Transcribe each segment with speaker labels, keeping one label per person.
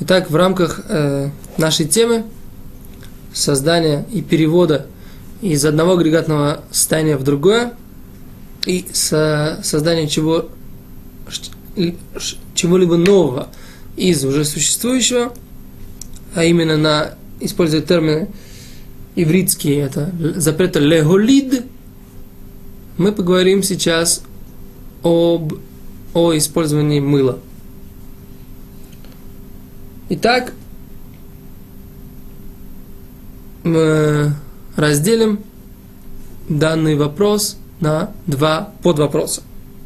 Speaker 1: Итак, в рамках э, нашей темы создания и перевода из одного агрегатного состояния в другое и со, создания чего, чего-либо нового из уже существующего, а именно на, используя термины ивритские, это запрета леголид, мы поговорим сейчас об, о использовании мыла. Итак, мы разделим данный вопрос на два подвопроса.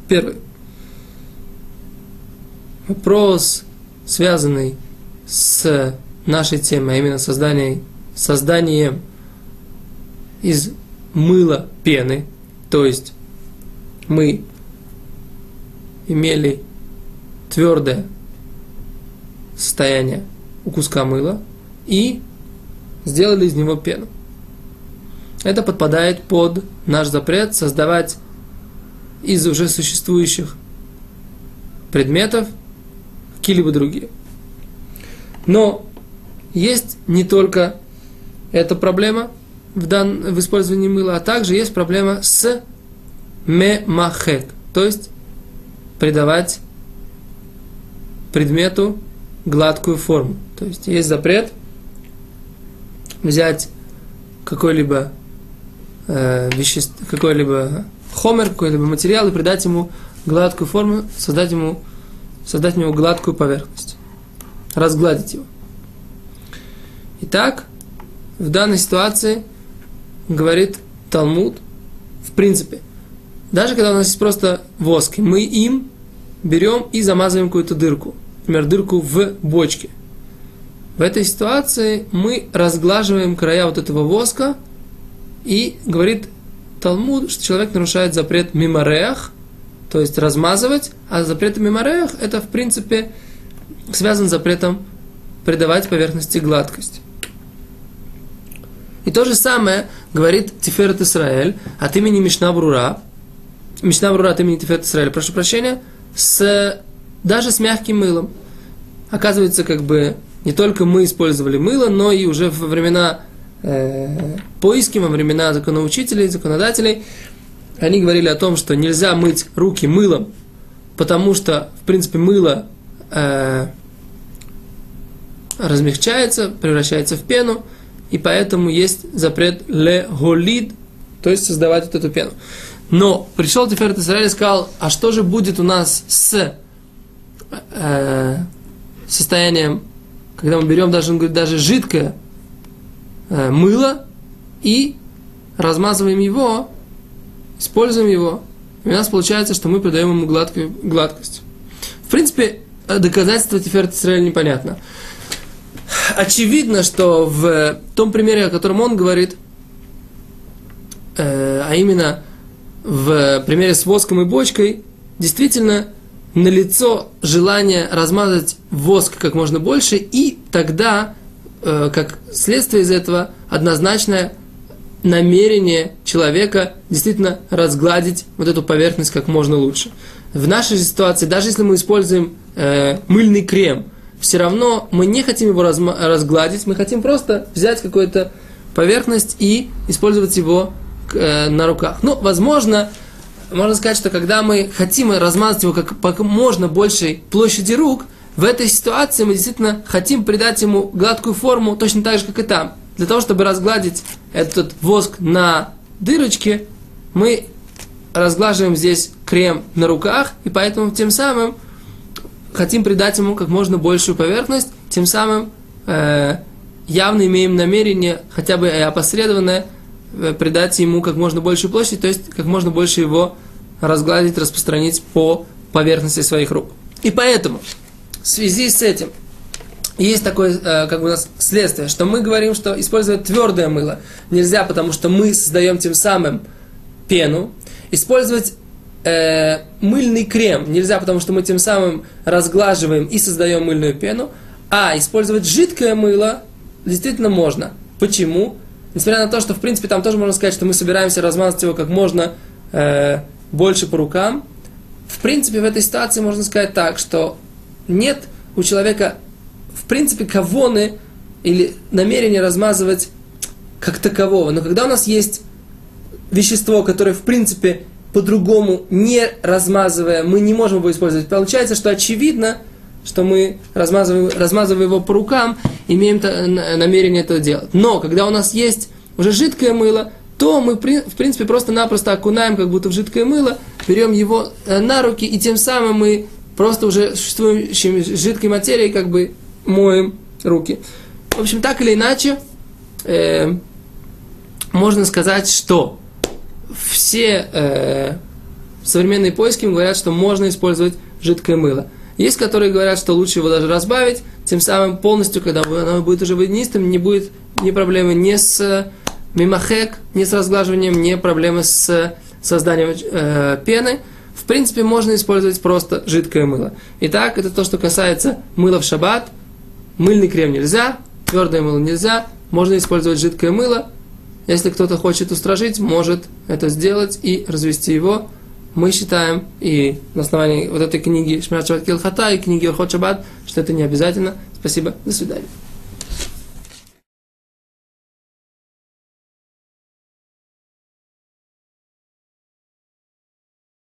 Speaker 1: Первый. Вопрос, связанный с нашей темой, а именно созданием, созданием из мыла пены, то есть мы имели твердое состояние у куска мыла и сделали из него пену. Это подпадает под наш запрет создавать из уже существующих предметов какие-либо другие. Но есть не только эта проблема в, дан, в использовании мыла, а также есть проблема с мемахет, то есть придавать предмету гладкую форму. То есть есть запрет взять какой-либо э, вещество, какой-либо хомер, какой-либо материал и придать ему гладкую форму, создать ему, создать ему гладкую поверхность, разгладить его. Итак, в данной ситуации говорит Талмуд, в принципе, даже когда у нас есть просто воск, мы им берем и замазываем какую-то дырку – например, дырку в бочке. В этой ситуации мы разглаживаем края вот этого воска, и говорит Талмуд, что человек нарушает запрет мимореях, то есть размазывать, а запрет мимореях это в принципе связан с запретом придавать поверхности гладкость. И то же самое говорит Тиферет Исраэль от имени Мишна Брура, Мишна Брура от имени Тиферет Исраэль, прошу прощения, с даже с мягким мылом. Оказывается, как бы не только мы использовали мыло, но и уже во времена э, поиски, во времена законоучителей, законодателей, они говорили о том, что нельзя мыть руки мылом, потому что, в принципе, мыло э, размягчается, превращается в пену, и поэтому есть запрет ле голид, то есть создавать вот эту пену. Но пришел Тиферет Израиль и сказал, а что же будет у нас с э, состоянием, когда мы берем даже, он говорит, даже жидкое э, мыло и размазываем его, используем его, и у нас получается, что мы придаем ему гладкую, гладкость. В принципе, доказательство Тиферет Израиля непонятно. Очевидно, что в том примере, о котором он говорит, э, а именно в примере с воском и бочкой, действительно налицо желание размазать воск как можно больше, и тогда, э, как следствие из этого, однозначное намерение человека действительно разгладить вот эту поверхность как можно лучше. В нашей ситуации, даже если мы используем э, мыльный крем, все равно мы не хотим его разгладить, мы хотим просто взять какую-то поверхность и использовать его э, на руках. Ну, возможно, можно сказать, что когда мы хотим размазать его как, по можно большей площади рук, в этой ситуации мы действительно хотим придать ему гладкую форму, точно так же, как и там. Для того, чтобы разгладить этот воск на дырочке, мы разглаживаем здесь крем на руках, и поэтому тем самым хотим придать ему как можно большую поверхность, тем самым э, явно имеем намерение, хотя бы опосредованное, придать ему как можно большую площадь, то есть как можно больше его разгладить, распространить по поверхности своих рук. И поэтому, в связи с этим, есть такое, э, как бы у нас следствие, что мы говорим, что использовать твердое мыло нельзя, потому что мы создаем тем самым пену. Использовать э, мыльный крем нельзя, потому что мы тем самым разглаживаем и создаем мыльную пену. А использовать жидкое мыло действительно можно. Почему? Несмотря на то, что, в принципе, там тоже можно сказать, что мы собираемся размазать его как можно э, больше по рукам, в принципе, в этой ситуации можно сказать так, что нет у человека в принципе, кавоны или намерение размазывать как такового. Но когда у нас есть вещество, которое, в принципе, по-другому не размазывая, мы не можем его использовать. Получается, что очевидно, что мы, размазывая, размазывая его по рукам, имеем намерение это делать. Но, когда у нас есть уже жидкое мыло, то мы, в принципе, просто-напросто окунаем как будто в жидкое мыло, берем его э, на руки, и тем самым мы просто уже существующей жидкой материей как бы моем руки. В общем, так или иначе, э, можно сказать, что все э, современные поиски говорят, что можно использовать жидкое мыло. Есть, которые говорят, что лучше его даже разбавить, тем самым полностью, когда оно будет уже водянистым, не будет ни проблемы ни с мимахек, ни с разглаживанием, ни проблемы с созданием э, пены. В принципе, можно использовать просто жидкое мыло. Итак, это то, что касается мыла в шаббат. Мыльный крем нельзя, твердое мыло нельзя, можно использовать жидкое мыло. Если кто-то хочет устражить, может это сделать и развести его. Мы считаем, и на основании вот этой книги Шмират Килхата и книги Орхот Шаббат, что это не обязательно. Спасибо, до свидания.